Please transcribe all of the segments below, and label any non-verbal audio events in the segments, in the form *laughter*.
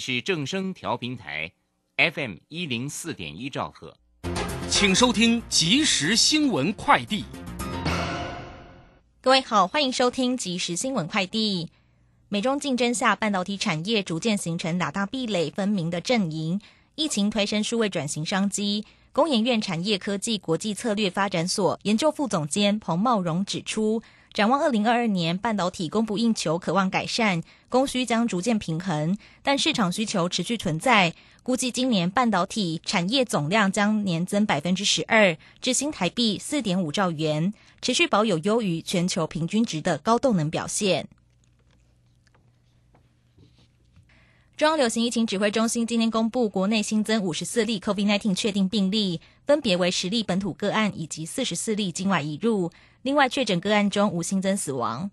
是正声调频台，FM 一零四点一兆赫，请收听即时新闻快递。各位好，欢迎收听即时新闻快递。美中竞争下，半导体产业逐渐形成两大壁垒分明的阵营。疫情推升数位转型商机。工研院产业科技国际策略发展所研究副总监彭茂荣指出，展望二零二二年，半导体供不应求，渴望改善，供需将逐渐平衡，但市场需求持续存在。估计今年半导体产业总量将年增百分之十二，至新台币四点五兆元，持续保有优于全球平均值的高动能表现。中央流行疫情指挥中心今天公布，国内新增五十四例 COVID-19 确定病例，分别为十例本土个案以及四十四例境外移入。另外，确诊个案中无新增死亡。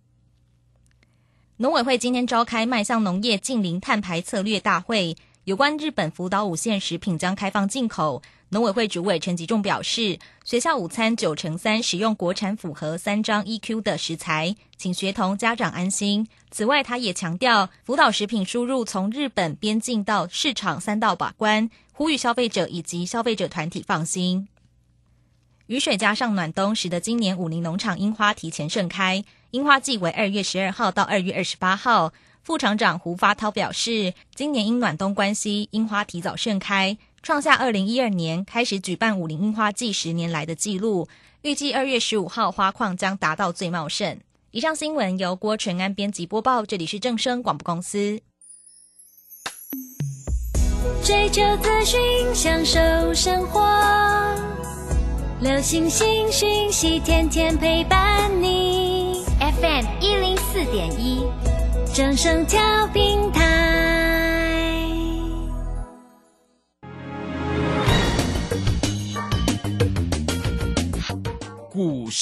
农委会今天召开迈向农业近零碳排策略大会，有关日本福岛五县食品将开放进口。农委会主委陈吉仲表示，学校午餐九成三使用国产符合三张 EQ 的食材，请学童家长安心。此外，他也强调，辅导食品输入从日本边境到市场三道把关，呼吁消费者以及消费者团体放心。雨水加上暖冬，使得今年武林农场樱花提前盛开，樱花季为二月十二号到二月二十八号。副厂长胡发涛表示，今年因暖冬关系，樱花提早盛开。创下二零一二年开始举办武林樱花季十年来的纪录，预计二月十五号花况将达到最茂盛。以上新闻由郭纯安编辑播报，这里是正声广播公司。追求资讯，享受生活，流星星讯息，天天陪伴你。FM 一零四点一，正声调频台。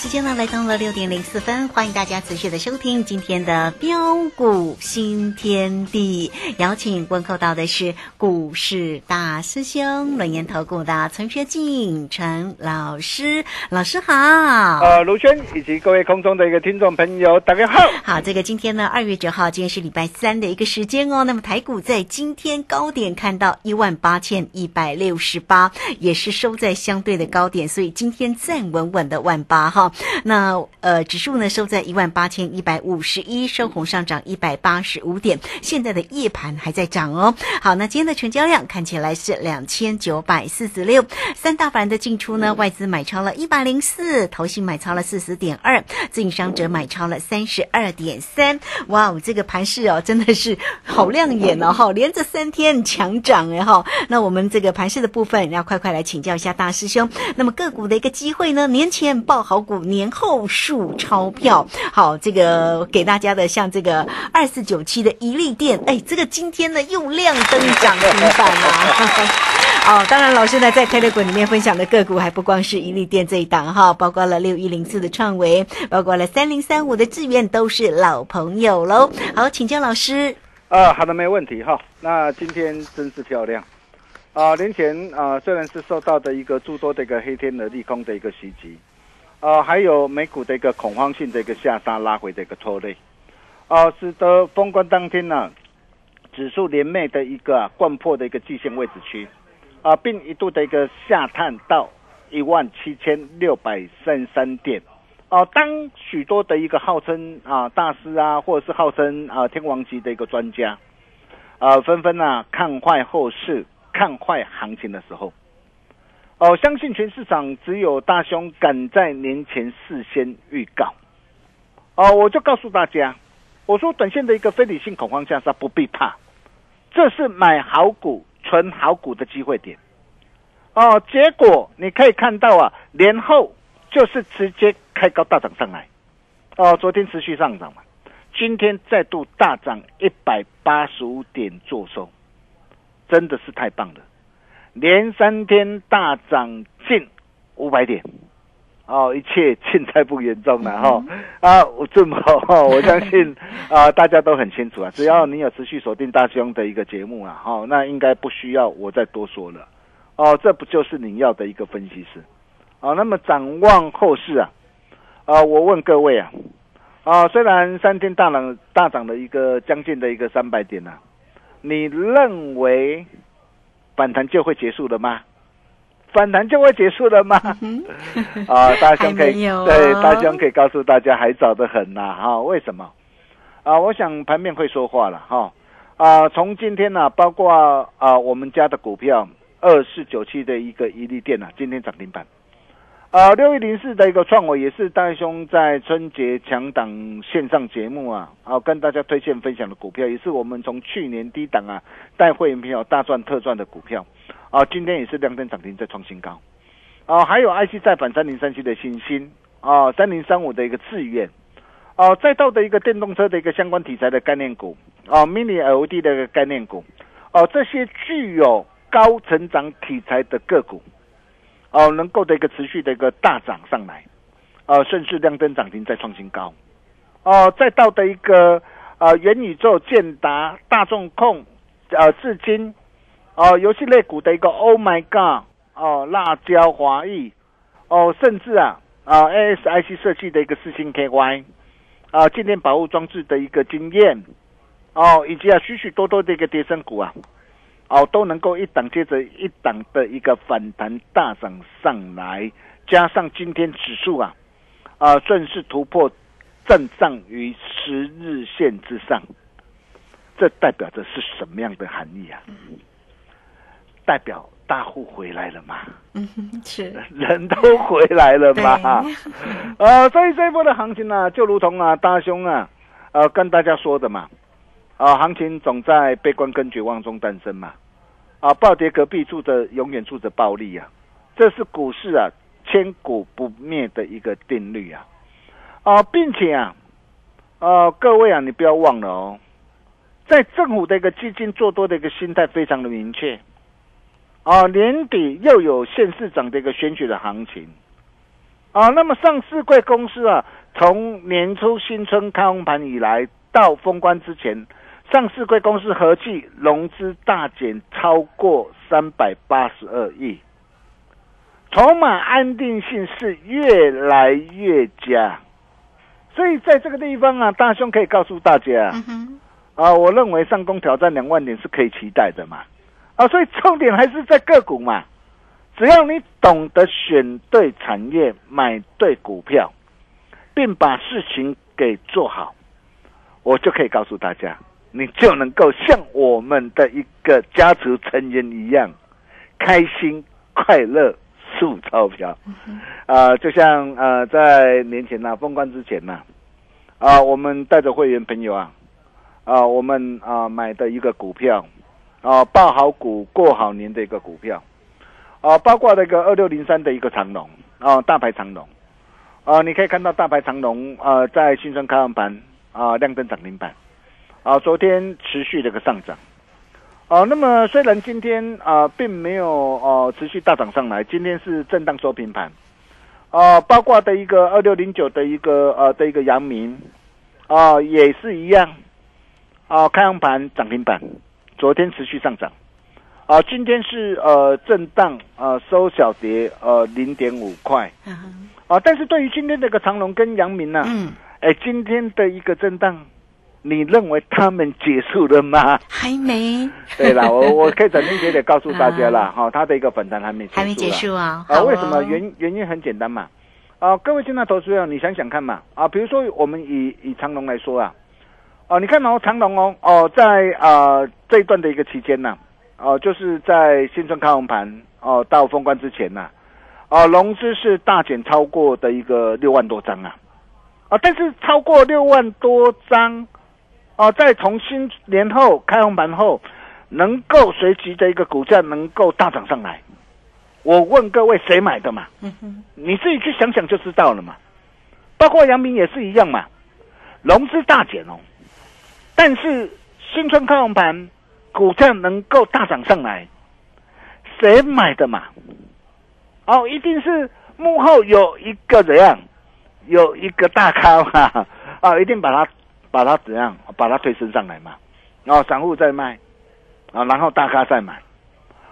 时间呢来到了六点零四分，欢迎大家持续的收听今天的标股新天地。邀请问候到的是股市大师兄轮研投顾的陈学进陈老师，老师好。呃，卢轩以及各位空中的一个听众朋友，大家好。好，这个今天呢，二月九号，今天是礼拜三的一个时间哦。那么台股在今天高点看到一万八千一百六十八，也是收在相对的高点，所以今天站稳稳的万八。哈那呃，指数呢收在一万八千一百五十一，收红上涨一百八十五点。现在的夜盘还在涨哦。好，那今天的成交量看起来是两千九百四十六，三大盘的进出呢，外资买超了一百零四，投信买超了四十点二，自营商者买超了三十二点三。哇哦，这个盘势哦，真的是好亮眼哦哈，连着三天强涨哎哈。那我们这个盘势的部分，要快快来请教一下大师兄。那么个股的一个机会呢，年前报好股，年后数钞票。好，这个给大家的像这个二四九七的一利店，哎，这个今天呢又亮灯涨停板啊。*laughs* 哦，当然，老师呢在 Telegram 里面分享的个股还不光是一利电这一档哈，包括了六一零四的创维，包括了三零三五的智源，都是老朋友喽。好，请教老师。啊，好的，没问题哈。那今天真是漂亮啊！年前啊，虽然是受到的一个诸多的一个黑天鹅利空的一个袭击，啊，还有美股的一个恐慌性的一个下杀拉回的一个拖累，啊，使得封关当天呢，指数连袂的一个啊贯破的一个季线位置区。啊，并一度的一个下探到一万七千六百三三点，哦，当许多的一个号称啊大师啊，或者是号称啊天王级的一个专家，啊纷纷啊看坏后市、看坏行情的时候，哦，相信全市场只有大兄敢在年前事先预告，哦，我就告诉大家，我说短线的一个非理性恐慌下杀不必怕，这是买好股。存好股的机会点，哦，结果你可以看到啊，年后就是直接开高大涨上来，哦，昨天持续上涨嘛，今天再度大涨一百八十五点做收，真的是太棒了，连三天大涨近五百点。哦，一切尽在不言中了哈啊！我这么哈，*laughs* 我相信啊，大家都很清楚啊。只要你有持续锁定大兄的一个节目啊，哈，那应该不需要我再多说了。哦，这不就是你要的一个分析师？啊，那么展望后市啊，啊，我问各位啊，啊，虽然三天大涨大涨的一个将近的一个三百点呐，你认为反弹就会结束了吗？反弹就会结束了吗？*laughs* 啊，大兄可以对大兄可以告诉大家，还早得很呐！哈，为什么？啊，我想盘面会说话了哈。啊，从今天呢，包括啊我们家的股票二四九七的一个一利电啊，今天涨停板。啊，六一零四的一个创维也是大兄在春节强档线上节目啊，啊跟大家推荐分享的股票，也是我们从去年低档啊带会员朋友大赚特赚的股票。啊，今天也是亮灯涨停，再创新高。啊，还有 IC 再反三零三七的新星啊，三零三五的一个志愿，啊，再到的一个电动车的一个相关题材的概念股，啊，Mini LED 的一个概念股，哦，这些具有高成长题材的个股，哦，能够的一个持续的一个大涨上来，呃，顺势亮灯涨停再创新高。哦，再到的一个呃，元宇宙、建达、大众控，呃，至今。哦，游戏类股的一个 Oh my God，哦，辣椒华裔，哦，甚至啊啊 ASIC 设计的一个四星 KY，啊，静电保护装置的一个经验，哦，以及啊许许多多的一个跌升股啊，哦，都能够一档接着一档的一个反弹大涨上来，加上今天指数啊啊顺势突破站上于十日线之上，这代表着是什么样的含义啊？代表大户回来了嘛？嗯，是人都回来了嘛？呃，*laughs* 所以这一波的行情呢，就如同啊大兄啊，呃跟大家说的嘛，啊行情总在悲观跟绝望中诞生嘛，啊暴跌隔壁住着永远住着暴利啊，这是股市啊千古不灭的一个定律啊，啊并且啊，呃各位啊你不要忘了哦，在政府的一个基金做多的一个心态非常的明确。啊，年底又有县市长的一个选举的行情，啊，那么上市贵公司啊，从年初新春开红盘以来到封关之前，上市贵公司合计融资大减超过三百八十二亿，筹码安定性是越来越佳，所以在这个地方啊，大兄可以告诉大家，啊，我认为上攻挑战两万点是可以期待的嘛。啊，所以重点还是在个股嘛，只要你懂得选对产业、买对股票，并把事情给做好，我就可以告诉大家，你就能够像我们的一个家族成员一样，开心快乐数钞票。啊、就像呃，在年前呐、封关之前呐、啊，我们带着会员朋友啊，啊，我们啊买的一个股票，啊，报好股过好年的一个股票，啊，包括那个二六零三的一个长龙，啊，大牌长龙，啊，你可以看到大牌长龙啊，在新春开盘盘啊亮灯涨停板，啊，昨天持续的一个上涨。哦、那么虽然今天啊、并没有哦、持续大涨上来，今天是震荡收平盘，啊、包括的一个二六零九的一个呃的一个阳明，啊、也是一样，啊、开阳盘涨停板，昨天持续上涨，啊、今天是呃震荡呃收小跌呃零点五块，啊啊、但是对于今天这个长隆跟阳明呢、嗯，哎，今天的一个震荡，你认为他们结束了吗？还没，对啦，我我 *laughs* 可以斩钉截铁告诉大家啦，哈、他的一个反弹还没结束啦。还没结束啊？啊，好为什么？哦原原因很简单嘛，啊，各位现在投资者，你想想看嘛，啊，比如说我们以以长隆来说啊，哦、你看哦，长隆哦，哦，在啊、这一段的一个期间呢、哦、就是在新春开红盘哦到封关之前呐、哦，融资是大减超过的一个六万多张啊，啊，但是超过六万多张，哦，在从新年后开红盘后，能够随即的一个股价能够大涨上来。我问各位，谁买的嘛？嗯，你自己去想想就知道了嘛。包括阳明也是一样嘛，融资大减哦，但是新春开红盘，股价能够大涨上来，谁买的嘛？哦，一定是幕后有一个怎样，有一个大咖嘛，啊，一定把它把它怎样，把它推升上来嘛。然后散户在卖，啊，然后大咖在买。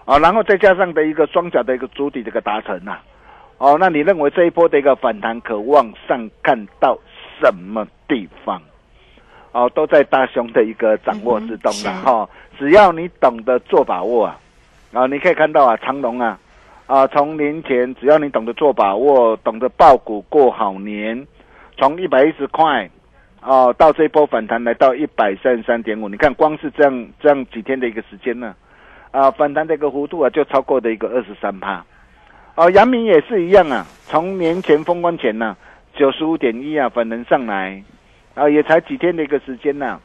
哦，然后再加上的一个双脚的一个主体这个达成呐、哦，那你认为这一波的一个反弹可往上看到什么地方？哦，都在大熊的一个掌握之中了嗯哈、只要你懂得做把握啊，啊，你可以看到啊，长隆啊，啊，从年前只要你懂得做把握，懂得报股过好年，从一百一十块。哦，到这一波反弹来到一百三十三点五，你看光是这样这样几天的一个时间呢，啊，反弹的一个幅度啊，就超过的一个二十三趴。哦，阳明也是一样啊，从年前封关前呢、九十五点一啊，反弹上来，啊，也才几天的一个时间呢、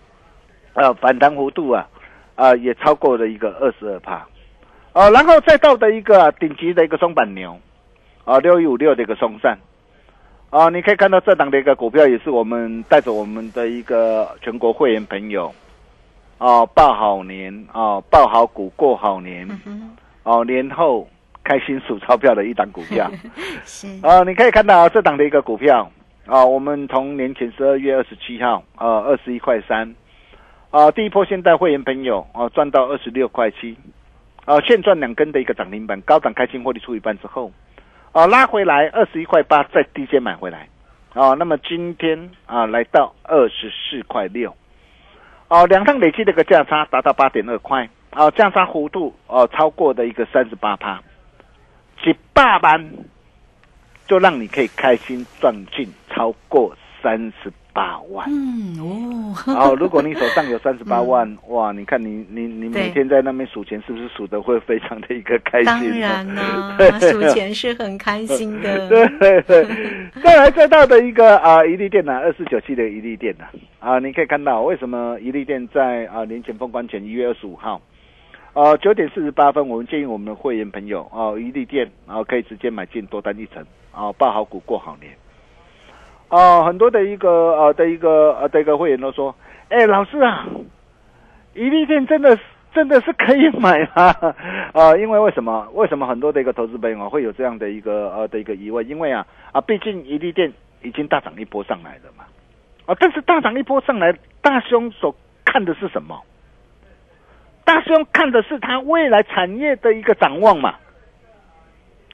啊，反弹幅度啊，啊，也超过了一个二十二趴。哦，然后再到的一个、啊、顶级的一个松板牛，啊，六一五六的一个松散。啊，你可以看到这档的一个股票也是我们带着我们的一个全国会员朋友，哦、报好年哦、报好股过好年，哦，年后开心数钞票的一档股票。*laughs* 是，啊，你可以看到这档的一个股票啊，我们从年前十二月二十七号，呃，二十一块三，啊，第一波现代会员朋友啊赚到二十六块七，啊，现赚两根的一个涨停板，高档开心获利出一半之后，哦，拉回来二十一块八，再低阶买回来，哦，那么今天啊来到二十四块六，哦、两趟累计的一个价差达到八点二块，哦，价差幅度哦、超过的一个三十八趴。几大班就让你可以开心赚进超过三十八万。嗯哦，好，如果你手上有 *laughs* 三十八万，哇，你看你你你每天在那边数钱，是不是数的会非常的一个开心？当然啦、*laughs* 对数钱是很开心的，对 *laughs* 对对，再来再到的一个啊，一利店呢，二四九七的一利电呢，啊，你可以看到为什么一利电在啊年前封关前一月二十五号，呃九点四十八分，我们建议我们的会员朋友哦、一利店啊可以直接买进多单一层啊，报好股过好年。哦、很多的一个呃的一个呃的一个会员都说，哎，老师啊，一利店真的是真的是可以买吗？呃，因为为什么？为什么很多的一个投资朋友会有这样的一个呃的一个疑问？因为啊啊，毕竟一利店已经大涨一波上来了嘛，啊，但是大涨一波上来，大兄所看的是什么？大兄看的是他未来产业的一个展望嘛，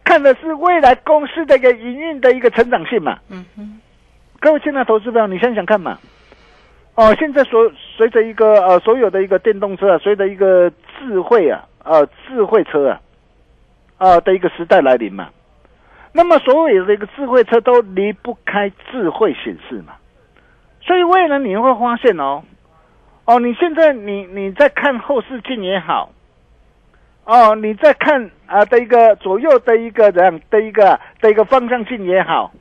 看的是未来公司的一个营运的一个成长性嘛。嗯哼，各位亲爱的投资朋友，你想想看嘛，哦，现在所随着一个呃所有的一个电动车啊，随着一个智慧啊，呃智慧车啊，啊的一个时代来临嘛。那么所有的一个智慧车都离不开智慧显示嘛。所以未来你会发现哦，哦，你现在你你在看后视镜也好，哦，你在看啊的一个左右的一个怎样的一个的一个方向镜也好，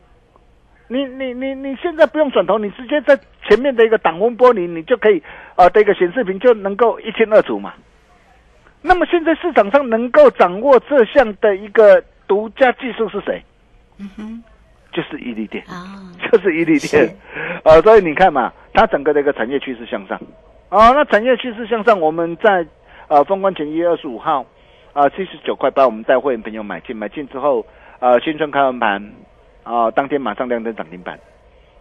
你你你你现在不用转头，你直接在前面的一个挡风玻璃，你就可以啊的一个显示屏就能够一清二楚嘛。那么现在市场上能够掌握这项的一个独家技术是谁？嗯哼，就是伊利电。啊，就是伊利电是，呃，所以你看嘛，它整个的一个产业趋势向上，啊、那产业趋势向上，我们在呃封关前一月二十五号，啊七十九块八，我们带会员朋友买进，买进之后，呃新春开完盘，啊、当天马上亮灯涨停板，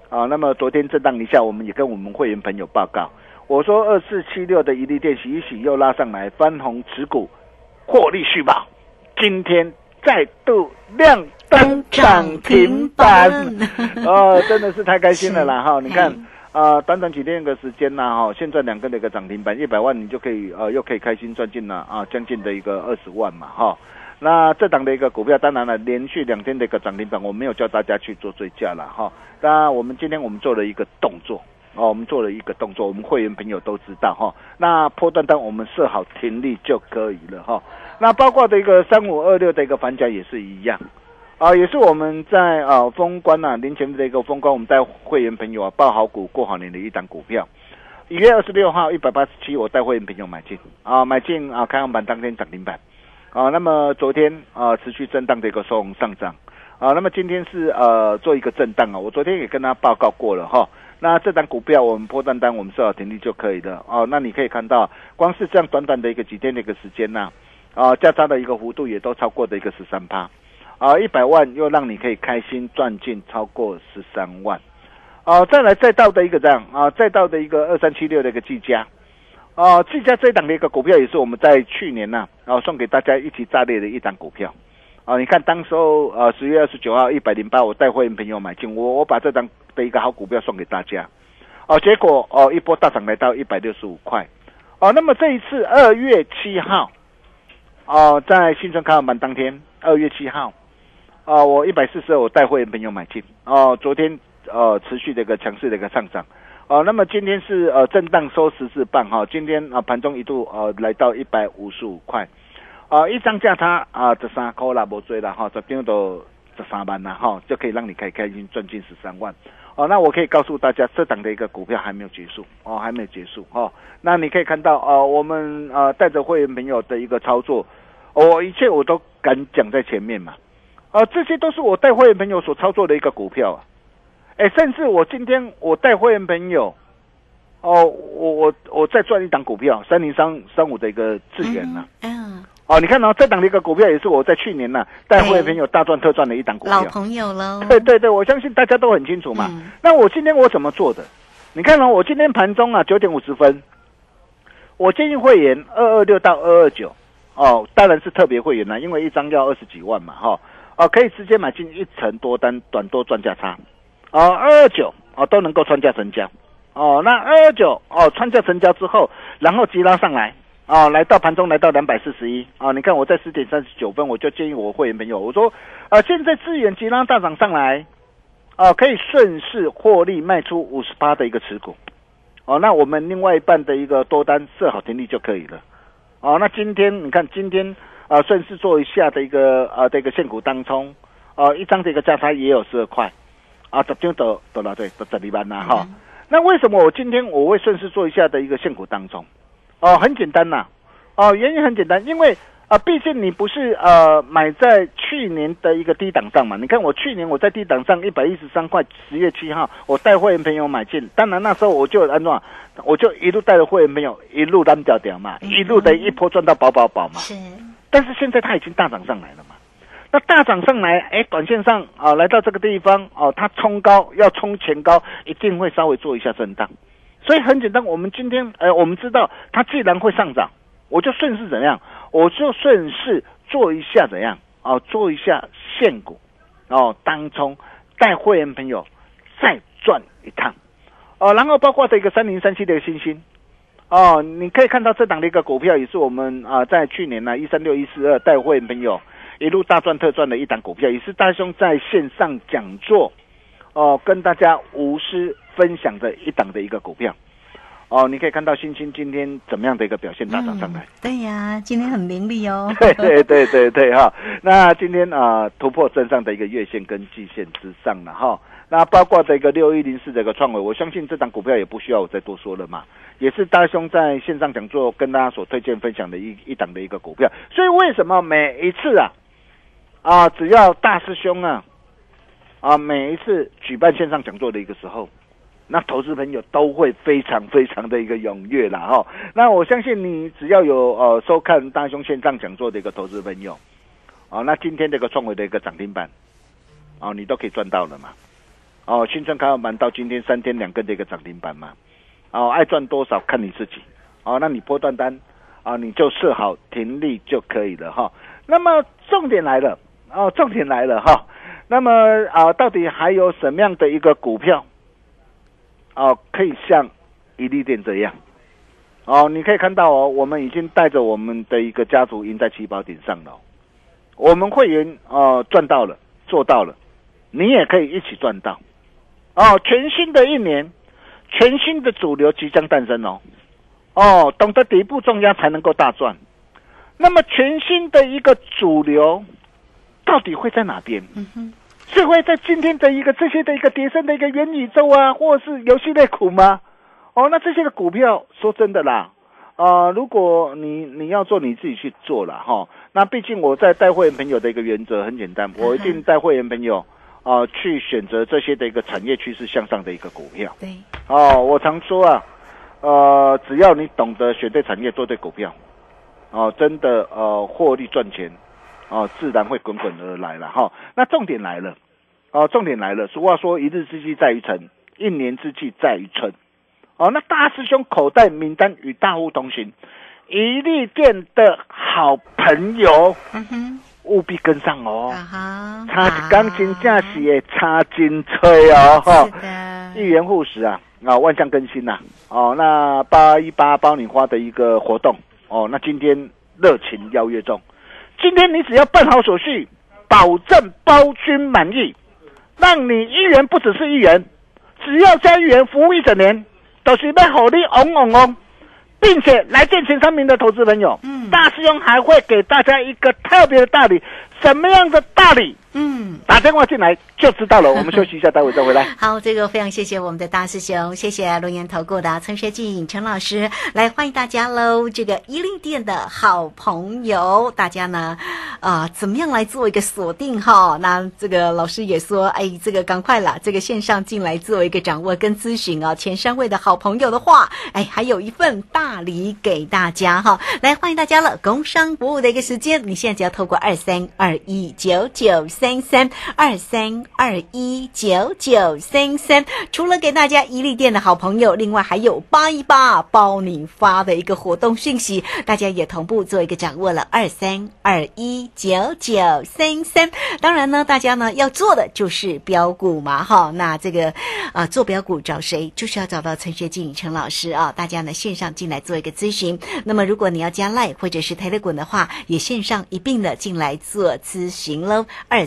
啊、那么昨天震荡一下，我们也跟我们会员朋友报告，我说二四七六的一利电洗一洗又拉上来，翻红持股，获利续报，今天再度亮灯涨停板。哦，真的是太开心了啦 *laughs* 哈！你看啊、短短几天的时间呐哈，现在两个的一个涨停板，一百万你就可以呃又可以开心赚进了啊，将近的一个二十万嘛哈。那这档的一个股票，当然了，连续两天的一个涨停板，我没有叫大家去做追加了哈。那，我们今天我们做了一个动作哦，我们做了一个动作，我们会员朋友都知道哈。那破断单我们设好停利就可以了哈。那包括的一个三五二六的一个反甲也是一样。啊，也是我们在啊封关呐、年前的一个封关，我们带会员朋友啊报好股过好年的一档股票。一月二十六号一百八十七，我带会员朋友买进啊，买进啊，开盘板当天涨停板啊。那么昨天啊持续震荡的一个收红上涨啊，那么今天是呃做一个震荡啊，我昨天也跟他报告过了哈。那这档股票我们破单单我们设好停利就可以了哦。那你可以看到，光是这样短短的一个几天的一个时间呐、啊，价差的一个幅度也都超过的一个十三趴。啊，一百万又让你可以开心赚进超过十三万，啊，再来再到的一个这样啊，再到的一个二三七六的一个技嘉，啊，技嘉这一档的一个股票也是我们在去年呐、啊，送给大家一起炸裂的一档股票，啊，你看当时候呃十月二十九号一百零八，我带会员朋友买进，我我把这档的一个好股票送给大家，哦、结果哦、一波大涨来到一百六十五块，哦、那么这一次二月七号，哦、在新春开盘板当天，二月七号。啊、我一百四十二，我带会员朋友买进。哦、昨天呃持续的一个强势的一个上涨。哦、那么今天是呃震荡收十字棒哈、今天啊、盘中一度呃来到一百五十五块啊、一张价差啊十三块啦，无追了哈，十张都十三万啦哈、就可以让你开开心赚进十三万哦、那我可以告诉大家，这档的一个股票还没有结束哦，还没有结束哦。那你可以看到呃，我们呃带着会员朋友的一个操作，我、一切我都敢讲在前面嘛。啊，这些都是我带会员朋友所操作的一个股票啊，哎，甚至我今天我带会员朋友，哦，我我我再赚一档股票，三零三三五的一个智源呐、嗯，哦，你看哦，这档的一个股票也是我在去年呐、带会员朋友大赚特赚的一档股票老，朋友喽，*laughs* 对对对，我相信大家都很清楚嘛。嗯那我今天我怎么做的？你看哦，我今天盘中啊九点五十分，我建议会员二二六到二二九，哦，当然是特别会员啦，因为一张要二十几万嘛，哈、哦，可以直接买进一层多单，短多赚价差，哦，二二九哦都能够穿价成交，哦，那二二九哦穿价成交之后，然后急拉上来。啊，来到盘中来到两百四十一啊！你看我在十点三十九分，我就建议我会员朋友，我说，啊，现在资源急拉大涨上来，啊，可以顺势获利卖出五十八的一个持股，哦，那我们另外一半的一个多单设好停利就可以了，哦，那今天你看今天啊顺势做一下的一个啊的一个现股当冲，啊一张的一个价差也有十二块，啊十张都都了对，都十二万啦哈。那为什么我今天我会顺势做一下的一个现股当中？哦，很简单呐、哦，原因很简单，因为啊、毕竟你不是呃买在去年的一个低档上嘛。你看我去年我在低档上一百一十三块，十月七号我带会员朋友买进，当然那时候我就安装，我就一路带着会员朋友一路单掉掉嘛，一路的一波赚到饱饱饱嘛。是，但是现在它已经大涨上来了嘛。那大涨上来，哎，短线上啊，来到这个地方哦，它冲高要冲前高，一定会稍微做一下震荡。所以很简单，我们今天呃，我们知道它既然会上涨，我就顺势怎样，我就顺势做一下怎样哦，做一下现股哦，当冲带会员朋友再赚一趟哦，然后包括这个三零三七的星星。哦，你可以看到这档的一个股票也是我们啊、在去年呢一三六一四二带会员朋友一路大赚特赚的一档股票，也是大兄在线上讲座哦，跟大家无私分享的一档的一个股票。哦，你可以看到星星今天怎么样的一个表现，大涨上来。嗯对呀，今天很凌厉哦。*laughs* 对对对对对哈，那今天啊、突破正上的一个月线跟季线之上了哈。那包括这个六一零四这个创维，我相信这档股票也不需要我再多说了嘛，也是大兄在线上讲座跟大家所推荐分享的一一档的一个股票。所以为什么每一次啊啊，只要大师兄啊啊每一次举办线上讲座的一个时候，那投资朋友都会非常非常的一个踊跃啦哈。那我相信你只要有呃收看大兄线上讲座的一个投资朋友，哦，那今天这个创维的一个涨停板，哦，你都可以赚到了嘛。哦，新春开盘到今天三天两根的一个涨停板嘛。哦，爱赚多少看你自己。哦，那你波段单啊，你就设好停利就可以了哈。那么重点来了，哦，重点来了哈。那么啊，到底还有什么样的一个股票？哦，可以像一利店这样。哦，你可以看到哦，我们已经带着我们的一个家族赢在起跑点上了。我们会员哦赚到了，做到了，你也可以一起赚到。哦，全新的一年，全新的主流即将诞生哦。哦，懂得底部重压才能够大赚。那么全新的一个主流，到底会在哪边？嗯哼是会在今天的一个这些的一个跌升的一个元宇宙啊，或者是游戏类股吗？哦，那这些的股票，说真的啦，啊、如果你你要做，你自己去做了哈。那毕竟我在带会员朋友的一个原则很简单，我一定带会员朋友啊、去选择这些的一个产业趋势向上的一个股票。对，哦，我常说啊，呃，只要你懂得选对产业，做对股票，哦，真的呃获利赚钱，哦，自然会滚滚而来了哈。那重点来了，哦，重点来了。俗话说，一日之计在于晨，一年之计在于春。哦，那大师兄口袋名单与大户同行，一利店的好朋友，嗯哼，务必跟上哦。啊哈，差一钢琴架是也差金吹哦，一元护食啊，啊，万象更新呐、哦，那八一八包你花的一个活动哦，那今天热情邀约中，今天你只要办好手续，保证包君满意，让你一元不只是一元，只要加一元服务一整年，都是被火力嗡嗡嗡，并且来见前三名的投资朋友，嗯大师兄还会给大家一个特别的大礼，什么样的大礼？嗯。打电话进来就知道了。*laughs* 我们休息一下，待会再回来。好，这个非常谢谢我们的大师兄，谢谢龙岩投顾的陈学进陈老师，来欢迎大家喽！这个一利店的好朋友，大家呢，啊、怎么样来做一个锁定哈？那这个老师也说，哎，这个赶快啦，这个线上进来做一个掌握跟咨询啊。前三位的好朋友的话，哎，还有一份大礼给大家哈，来欢迎大家了！工商服务的一个时间，你现在只要透过二三二一九九三三二三二一九九三三，除了给大家一利店的好朋友，另外还有八一八包你发的一个活动讯息，大家也同步做一个掌握了。二三二一九九三三，当然呢，大家呢要做的就是标股嘛，哈，那这个啊、做标股找谁？就是要找到陈学静陈老师啊，大家呢线上进来做一个咨询。那么如果你要加赖或者是 Telegram 的话，也线上一并的进来做咨询喽。二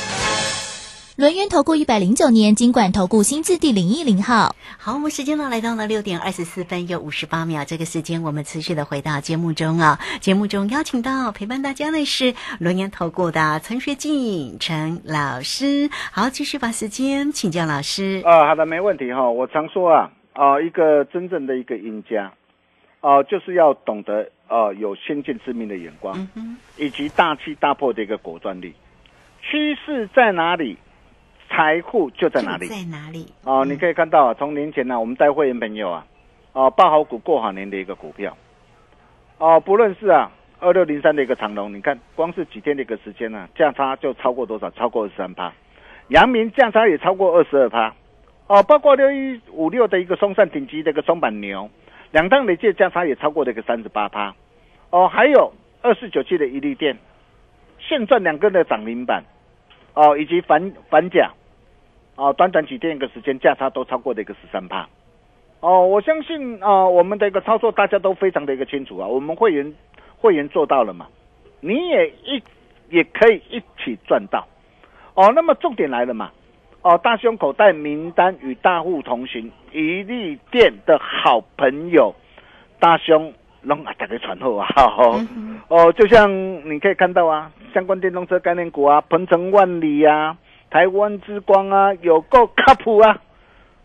轮源投顾一百零九年金管投顾新字第零一零号。好，我们时间呢来到了六点二十四分又五十八秒，这个时间我们持续的回到节目中啊。节目中邀请到陪伴大家的是轮源投顾的陈学进陈老师。好，继续把时间请教老师。啊，好的，没问题哈。我常说啊，啊，一个真正的一个赢家，啊，就是要懂得啊有先见之明的眼光，以及大气大破的一个果断力。趋势在哪里，财富就在哪里。在哪里？哦，你可以看到啊，从年前呢、我们带会员朋友啊，哦，报好股过好年的一个股票，哦，不论是啊二六零三的一个长龙，你看光是几天的一个时间呢、价差就超过多少？超过二十三趴。阳明价差也超过二十二趴。哦，包括六一五六的一个松散顶级的一个松板牛，两档累计价差也超过了一个三十八趴。哦，还有二四九七的一利电，现赚两根的涨停板。哦，以及反反甲，哦，短短几天一个时间价差都超过的一个十三帕。哦，我相信啊、我们的一个操作大家都非常的一个清楚啊，我们会员会员做到了嘛，你也一也可以一起赚到。哦，那么重点来了嘛，哦，大胸口袋名单与大户同行，一利店的好朋友，大胸拢啊大家传后啊，*laughs* 哦、哦，就像你可以看到啊，相关电动车概念股啊，鹏程万里啊，台湾之光啊，有够靠谱啊，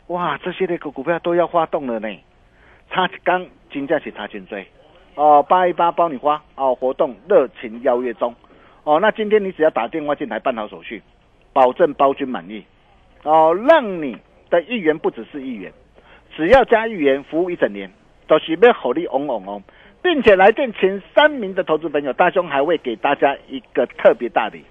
哇，这些的个股票都要发动了呢，他刚金价是差劲追，哦，八一八包你花哦，活动热情邀约中，哦，那今天你只要打电话进来办好手续，保证包君满意，哦，让你的一元不只是一元，只要加一元，服务一整年，都是要火力嗡嗡嗡，并且来电前三名的投资朋友，大兄还会给大家一个特别大礼，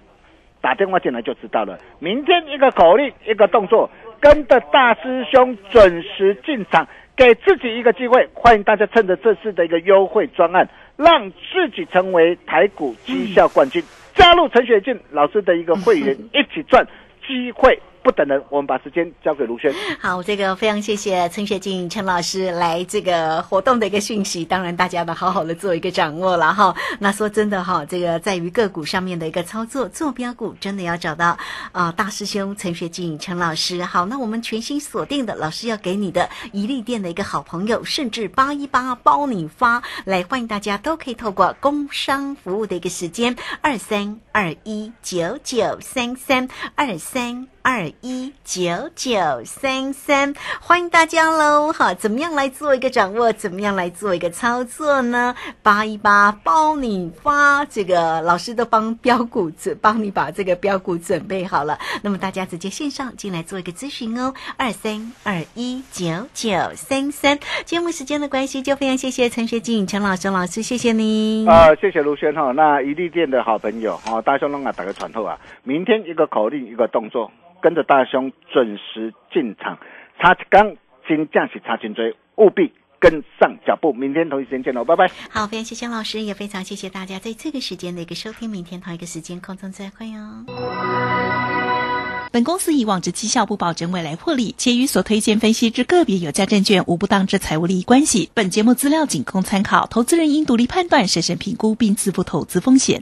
打电话进来就知道了。明天一个口令，一个动作，跟着大师兄准时进场，给自己一个机会。欢迎大家趁着这次的一个优惠专案，让自己成为台股绩效冠军。加入陈雪静老师的一个会员，一起赚，机会不等人。我们把时间交给卢轩。好，这个非常谢谢陈学静陈老师来这个活动的一个讯息，当然大家呢好好的做一个掌握了哈。那说真的哈，这个在于个股上面的一个操作，坐标股真的要找到啊、大师兄陈学静陈老师。好，那我们全新锁定的老师要给你的一利店的一个好朋友，甚至八一八包你发，来欢迎大家都可以透过工商服务的一个时间二三二一九九三三二三。二一九九三三，欢迎大家喽！哈，怎么样来做一个掌握？怎么样来做一个操作呢？八一八包你发，这个老师都帮标股准帮你把这个标股准备好了。那么大家直接线上进来做一个咨询哦，二三二一九九三三。节目时间的关系，就非常谢谢陈学静陈老师老师，谢谢您。啊、谢谢卢轩哈。那一利店的好朋友哈，大兄龙啊，打个传后啊，明天一个口令，一个动作，跟着大兄准时进场，差一刚金价是差金追，务必跟上脚步。明天同一时间见喽，拜拜。好，非常谢谢老师，也非常谢谢大家在这个时间的一个收听。明天同一个时间空中再会哦。本公司以往之绩效不保证未来获利，且与所推荐分析之个别有价证券无不当之财务利益关系。本节目资料仅供参考，投资人应独立判断、审慎评估并自负投资风险。